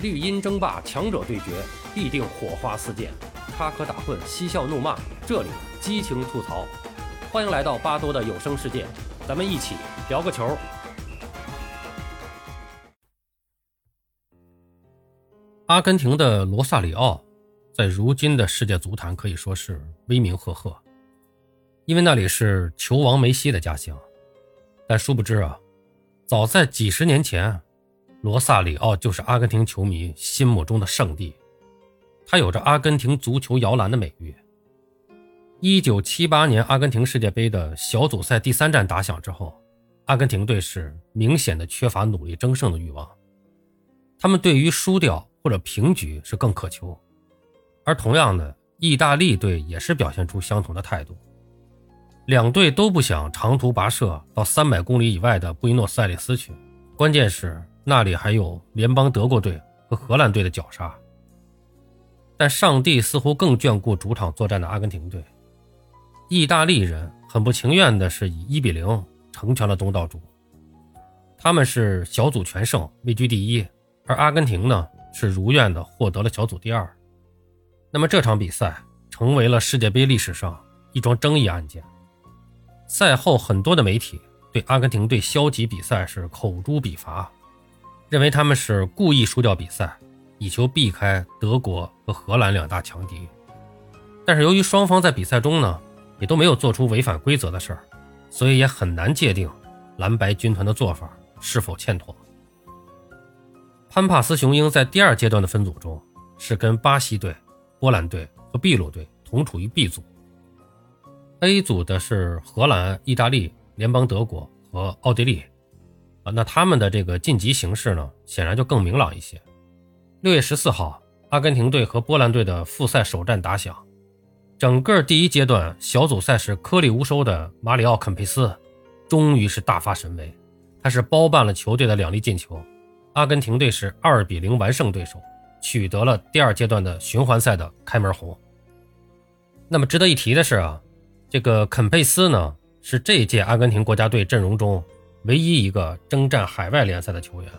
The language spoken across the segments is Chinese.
绿茵争霸，强者对决，必定火花四溅，插科打诨，嬉笑怒骂，这里激情吐槽。欢迎来到巴多的有声世界，咱们一起聊个球。阿根廷的罗萨里奥，在如今的世界足坛可以说是威名赫赫，因为那里是球王梅西的家乡。但殊不知啊，早在几十年前。罗萨里奥就是阿根廷球迷心目中的圣地，他有着“阿根廷足球摇篮”的美誉。一九七八年阿根廷世界杯的小组赛第三战打响之后，阿根廷队是明显的缺乏努力争胜的欲望，他们对于输掉或者平局是更渴求。而同样的，意大利队也是表现出相同的态度，两队都不想长途跋涉到三百公里以外的布宜诺斯艾利斯去，关键是。那里还有联邦德国队和荷兰队的绞杀，但上帝似乎更眷顾主场作战的阿根廷队。意大利人很不情愿的是以一比零成全了东道主，他们是小组全胜，位居第一，而阿根廷呢是如愿的获得了小组第二。那么这场比赛成为了世界杯历史上一桩争议案件。赛后，很多的媒体对阿根廷队消极比赛是口诛笔伐。认为他们是故意输掉比赛，以求避开德国和荷兰两大强敌。但是由于双方在比赛中呢，也都没有做出违反规则的事儿，所以也很难界定蓝白军团的做法是否欠妥。潘帕斯雄鹰在第二阶段的分组中是跟巴西队、波兰队和秘鲁队同处于 B 组，A 组的是荷兰、意大利、联邦德国和奥地利。那他们的这个晋级形势呢，显然就更明朗一些。六月十四号，阿根廷队和波兰队的复赛首战打响。整个第一阶段小组赛是颗粒无收的马里奥·肯佩斯，终于是大发神威，他是包办了球队的两粒进球。阿根廷队是二比零完胜对手，取得了第二阶段的循环赛的开门红。那么值得一提的是啊，这个肯佩斯呢，是这一届阿根廷国家队阵容中。唯一一个征战海外联赛的球员，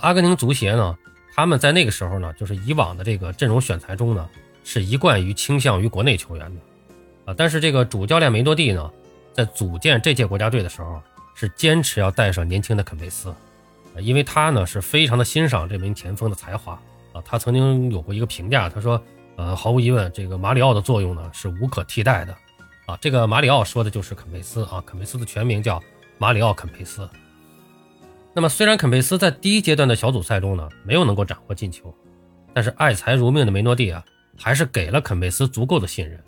阿根廷足协呢，他们在那个时候呢，就是以往的这个阵容选材中呢，是一贯于倾向于国内球员的，啊，但是这个主教练梅多蒂呢，在组建这届国家队的时候，是坚持要带上年轻的肯佩斯，啊，因为他呢是非常的欣赏这名前锋的才华，啊，他曾经有过一个评价，他说，呃，毫无疑问，这个马里奥的作用呢是无可替代的，啊，这个马里奥说的就是肯佩斯啊，肯佩斯的全名叫。马里奥·肯佩斯。那么，虽然肯佩斯在第一阶段的小组赛中呢没有能够斩获进球，但是爱财如命的梅诺蒂啊，还是给了肯佩斯足够的信任，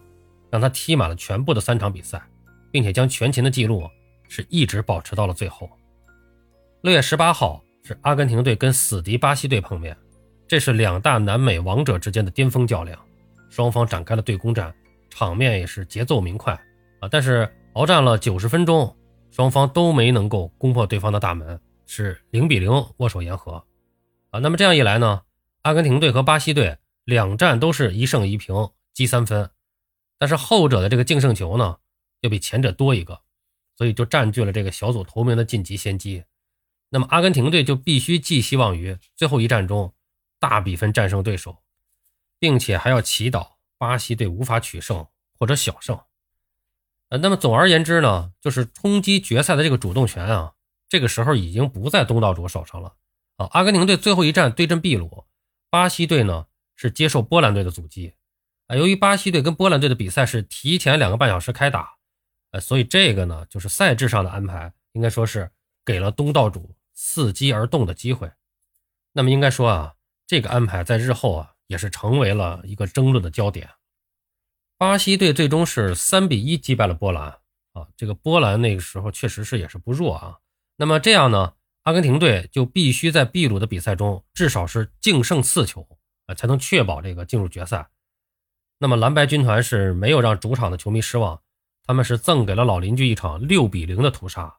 让他踢满了全部的三场比赛，并且将全勤的记录是一直保持到了最后。六月十八号是阿根廷队跟死敌巴西队碰面，这是两大南美王者之间的巅峰较量，双方展开了对攻战，场面也是节奏明快啊。但是鏖战了九十分钟。双方都没能够攻破对方的大门，是零比零握手言和，啊，那么这样一来呢，阿根廷队和巴西队两战都是一胜一平积三分，但是后者的这个净胜球呢，要比前者多一个，所以就占据了这个小组头名的晋级先机。那么阿根廷队就必须寄希望于最后一战中大比分战胜对手，并且还要祈祷巴西队无法取胜或者小胜。那么总而言之呢，就是冲击决赛的这个主动权啊，这个时候已经不在东道主手上了啊。阿根廷队最后一战对阵秘鲁，巴西队呢是接受波兰队的阻击啊。由于巴西队跟波兰队的比赛是提前两个半小时开打，呃，所以这个呢就是赛制上的安排，应该说是给了东道主伺机而动的机会。那么应该说啊，这个安排在日后啊也是成为了一个争论的焦点。巴西队最终是三比一击败了波兰啊，这个波兰那个时候确实是也是不弱啊。那么这样呢，阿根廷队就必须在秘鲁的比赛中至少是净胜四球啊，才能确保这个进入决赛。那么蓝白军团是没有让主场的球迷失望，他们是赠给了老邻居一场六比零的屠杀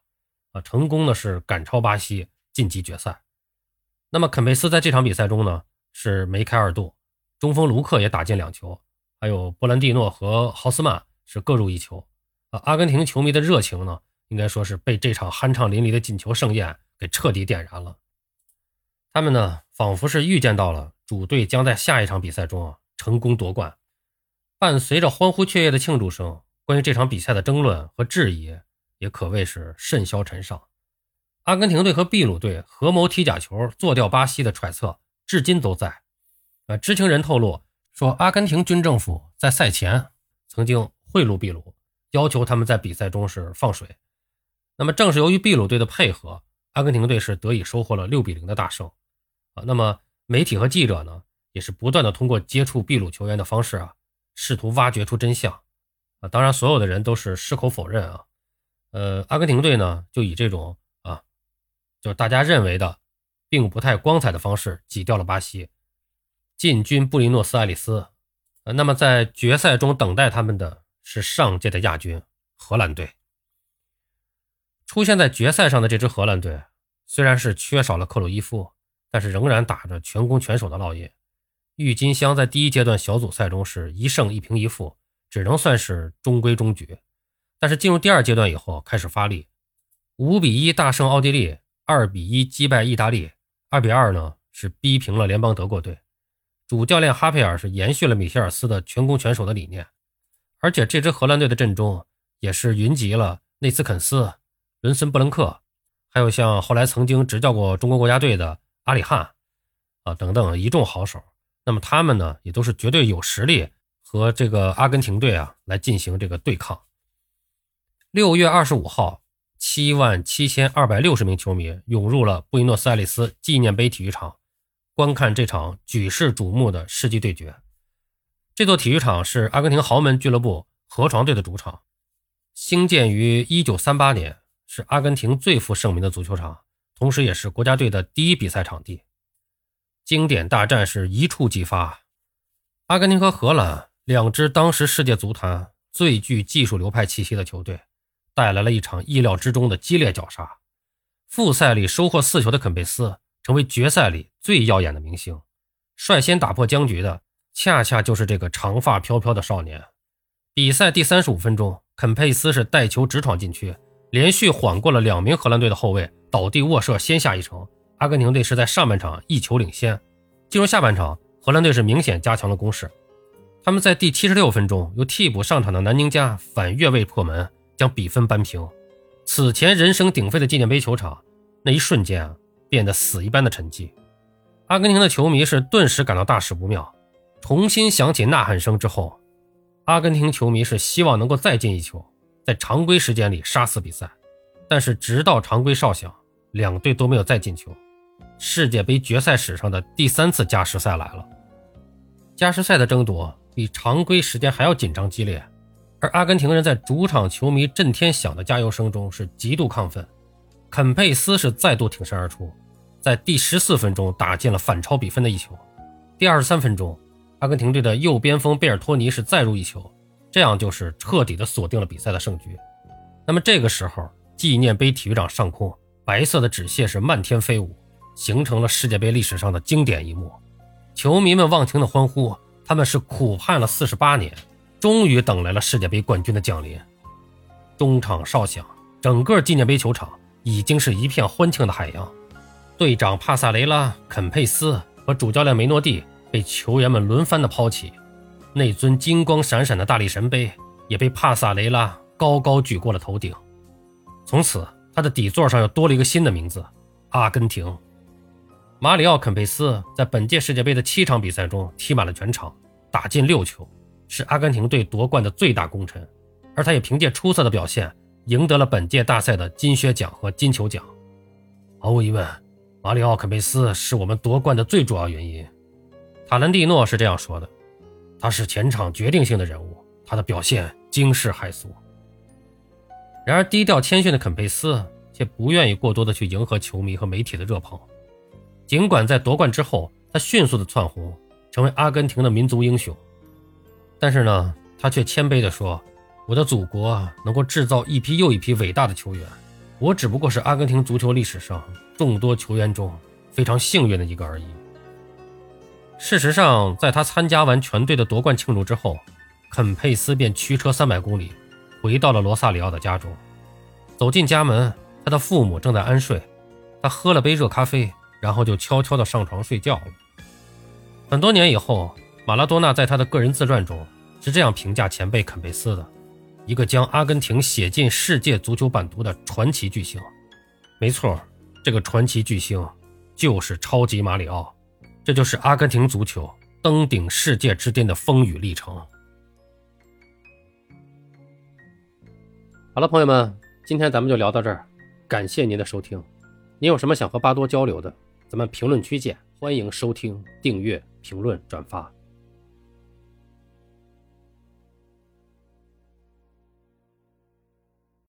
啊，成功的是赶超巴西晋级决赛。那么肯佩斯在这场比赛中呢是梅开二度，中锋卢克也打进两球。还有波兰蒂诺和豪斯曼是各入一球，啊，阿根廷球迷的热情呢，应该说是被这场酣畅淋漓的进球盛宴给彻底点燃了。他们呢，仿佛是预见到了主队将在下一场比赛中啊成功夺冠。伴随着欢呼雀跃的庆祝声，关于这场比赛的争论和质疑也可谓是甚嚣尘上。阿根廷队和秘鲁队合谋踢假球、做掉巴西的揣测，至今都在。啊，知情人透露说，阿根廷军政府在赛前曾经贿赂秘鲁，要求他们在比赛中是放水。那么，正是由于秘鲁队的配合，阿根廷队是得以收获了六比零的大胜。啊，那么媒体和记者呢，也是不断的通过接触秘鲁球员的方式啊，试图挖掘出真相。啊，当然，所有的人都是矢口否认啊。呃，阿根廷队呢，就以这种啊，就是大家认为的，并不太光彩的方式挤掉了巴西，进军布宜诺斯艾利斯。呃，那么在决赛中等待他们的是上届的亚军荷兰队。出现在决赛上的这支荷兰队，虽然是缺少了克鲁伊夫，但是仍然打着全攻全守的烙印。郁金香在第一阶段小组赛中是一胜一平一负，只能算是中规中矩。但是进入第二阶段以后开始发力，五比一大胜奥地利，二比一击败意大利，二比二呢是逼平了联邦德国队。主教练哈佩尔是延续了米歇尔斯的全攻全守的理念，而且这支荷兰队的阵中也是云集了内斯肯斯。伦森布伦克，还有像后来曾经执教过中国国家队的阿里汉啊等等一众好手，那么他们呢也都是绝对有实力和这个阿根廷队啊来进行这个对抗。六月二十五号，七万七千二百六十名球迷涌入了布宜诺斯艾利斯纪念碑体育场，观看这场举世瞩目的世纪对决。这座体育场是阿根廷豪门俱乐部河床队的主场，兴建于一九三八年。是阿根廷最负盛名的足球场，同时也是国家队的第一比赛场地。经典大战是一触即发，阿根廷和荷兰两支当时世界足坛最具技术流派气息的球队，带来了一场意料之中的激烈绞杀。复赛里收获四球的肯佩斯，成为决赛里最耀眼的明星。率先打破僵局的，恰恰就是这个长发飘飘的少年。比赛第三十五分钟，肯佩斯是带球直闯禁区。连续缓过了两名荷兰队的后卫，倒地卧射，先下一城。阿根廷队是在上半场一球领先。进入下半场，荷兰队是明显加强了攻势。他们在第七十六分钟由替补上场的南宁加反越位破门，将比分扳平。此前人声鼎沸的纪念碑球场，那一瞬间啊，变得死一般的沉寂。阿根廷的球迷是顿时感到大事不妙。重新响起呐喊声之后，阿根廷球迷是希望能够再进一球。在常规时间里杀死比赛，但是直到常规哨响，两队都没有再进球。世界杯决赛史上的第三次加时赛来了。加时赛的争夺比常规时间还要紧张激烈，而阿根廷人在主场球迷震天响的加油声中是极度亢奋。肯佩斯是再度挺身而出，在第十四分钟打进了反超比分的一球。第二十三分钟，阿根廷队的右边锋贝尔托尼是再入一球。这样就是彻底的锁定了比赛的胜局。那么这个时候，纪念碑体育场上空，白色的纸屑是漫天飞舞，形成了世界杯历史上的经典一幕。球迷们忘情的欢呼，他们是苦盼了四十八年，终于等来了世界杯冠军的降临。中场哨响，整个纪念碑球场已经是一片欢庆的海洋。队长帕萨雷拉、肯佩斯和主教练梅诺蒂被球员们轮番的抛弃。那尊金光闪闪的大力神杯也被帕萨雷拉高高举过了头顶。从此，他的底座上又多了一个新的名字——阿根廷。马里奥·肯佩斯在本届世界杯的七场比赛中踢满了全场，打进六球，是阿根廷队夺冠的最大功臣。而他也凭借出色的表现，赢得了本届大赛的金靴奖和金球奖。毫无疑问，马里奥·肯佩斯是我们夺冠的最主要原因。塔兰蒂诺是这样说的。他是前场决定性的人物，他的表现惊世骇俗。然而，低调谦逊的肯佩斯却不愿意过多的去迎合球迷和媒体的热捧。尽管在夺冠之后，他迅速的窜红，成为阿根廷的民族英雄，但是呢，他却谦卑的说：“我的祖国能够制造一批又一批伟大的球员，我只不过是阿根廷足球历史上众多球员中非常幸运的一个而已。”事实上，在他参加完全队的夺冠庆祝之后，肯佩斯便驱车三百公里，回到了罗萨里奥的家中。走进家门，他的父母正在安睡。他喝了杯热咖啡，然后就悄悄地上床睡觉了。很多年以后，马拉多纳在他的个人自传中是这样评价前辈肯贝斯的：一个将阿根廷写进世界足球版图的传奇巨星。没错，这个传奇巨星就是超级马里奥。这就是阿根廷足球登顶世界之巅的风雨历程。好了，朋友们，今天咱们就聊到这儿，感谢您的收听。您有什么想和巴多交流的，咱们评论区见。欢迎收听、订阅、评论、转发。